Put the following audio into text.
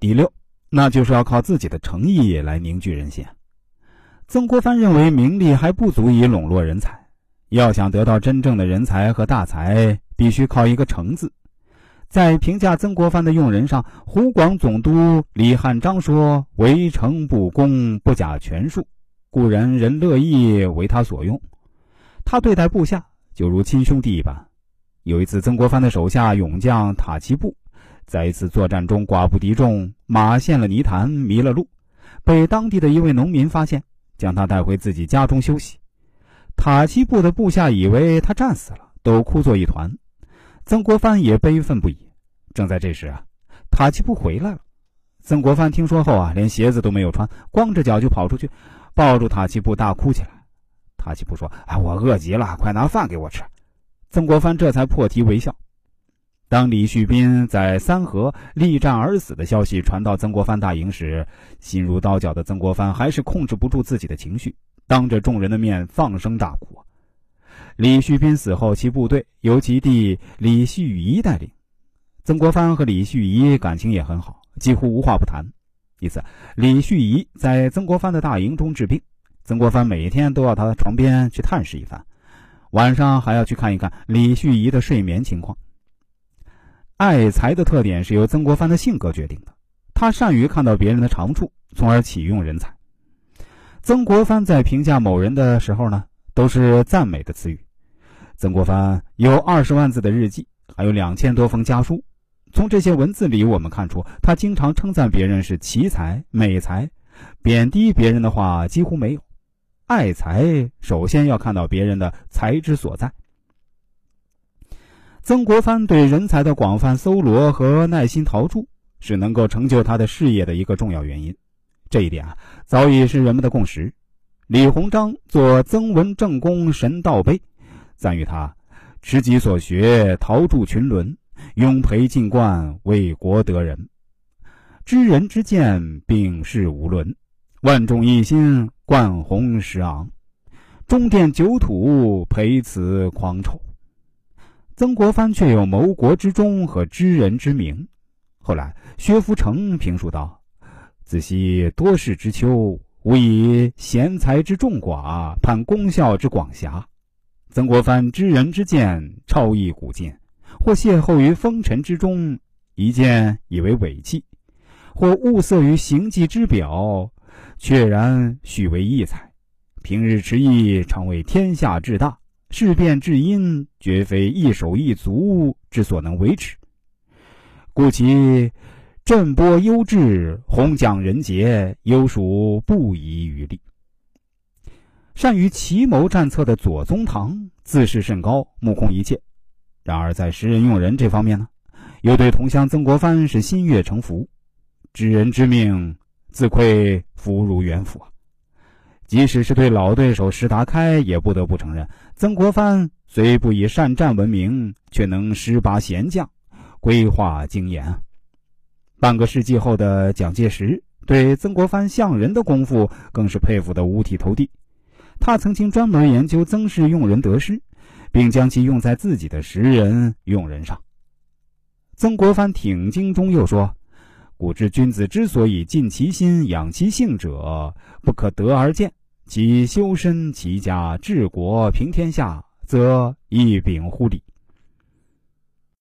第六，那就是要靠自己的诚意来凝聚人心。曾国藩认为名利还不足以笼络人才，要想得到真正的人才和大才，必须靠一个“诚”字。在评价曾国藩的用人上，湖广总督李汉章说：“为诚不公，不假权术，故人人乐意为他所用。他对待部下就如亲兄弟一般。”有一次，曾国藩的手下勇将塔奇布，在一次作战中寡不敌众，马陷了泥潭，迷了路，被当地的一位农民发现，将他带回自己家中休息。塔奇布的部下以为他战死了，都哭作一团。曾国藩也悲愤不已。正在这时啊，塔奇布回来了。曾国藩听说后啊，连鞋子都没有穿，光着脚就跑出去，抱住塔奇布大哭起来。塔奇布说：“哎，我饿极了，快拿饭给我吃。”曾国藩这才破涕为笑。当李旭斌在三河力战而死的消息传到曾国藩大营时，心如刀绞的曾国藩还是控制不住自己的情绪，当着众人的面放声大哭。李旭斌死后，其部队由其弟李旭仪带领。曾国藩和李旭仪感情也很好，几乎无话不谈。一次，李旭仪在曾国藩的大营中治病，曾国藩每天都要他床边去探视一番，晚上还要去看一看李旭仪的睡眠情况。爱才的特点是由曾国藩的性格决定的，他善于看到别人的长处，从而启用人才。曾国藩在评价某人的时候呢，都是赞美的词语。曾国藩有二十万字的日记，还有两千多封家书。从这些文字里，我们看出他经常称赞别人是奇才、美才，贬低别人的话几乎没有。爱才首先要看到别人的才之所在。曾国藩对人才的广泛搜罗和耐心陶铸，是能够成就他的事业的一个重要原因。这一点啊，早已是人们的共识。李鸿章作《曾文正公神道碑》。赞誉他，持己所学，陶铸群伦，拥培进冠，为国得人，知人之见，秉世无伦，万众一心，冠宏实昂，中殿九土，培此狂丑。曾国藩却有谋国之忠和知人之明。后来，薛福成评述道：“子昔多事之秋，无以贤才之众寡，判功效之广狭。”曾国藩知人之见超逸古今，或邂逅于风尘之中，一见以为伟绩；或物色于行迹之表，确然许为异才。平日持意，常为天下至大，事变至因，绝非一手一足之所能维持。故其振波优质，弘奖人杰，优属不遗余力。善于奇谋战策的左宗棠自视甚高，目空一切。然而在识人用人这方面呢，又对同乡曾国藩是心悦诚服。知人之命，自愧福如远辅啊！即使是对老对手石达开，也不得不承认，曾国藩虽不以善战闻名，却能识拔贤将，规划精严。半个世纪后的蒋介石对曾国藩相人的功夫，更是佩服得五体投地。他曾经专门研究曾氏用人得失，并将其用在自己的识人用人上。曾国藩挺经中又说：“古之君子之所以尽其心养其性者，不可得而见；其修身齐家治国平天下，则一秉乎礼。”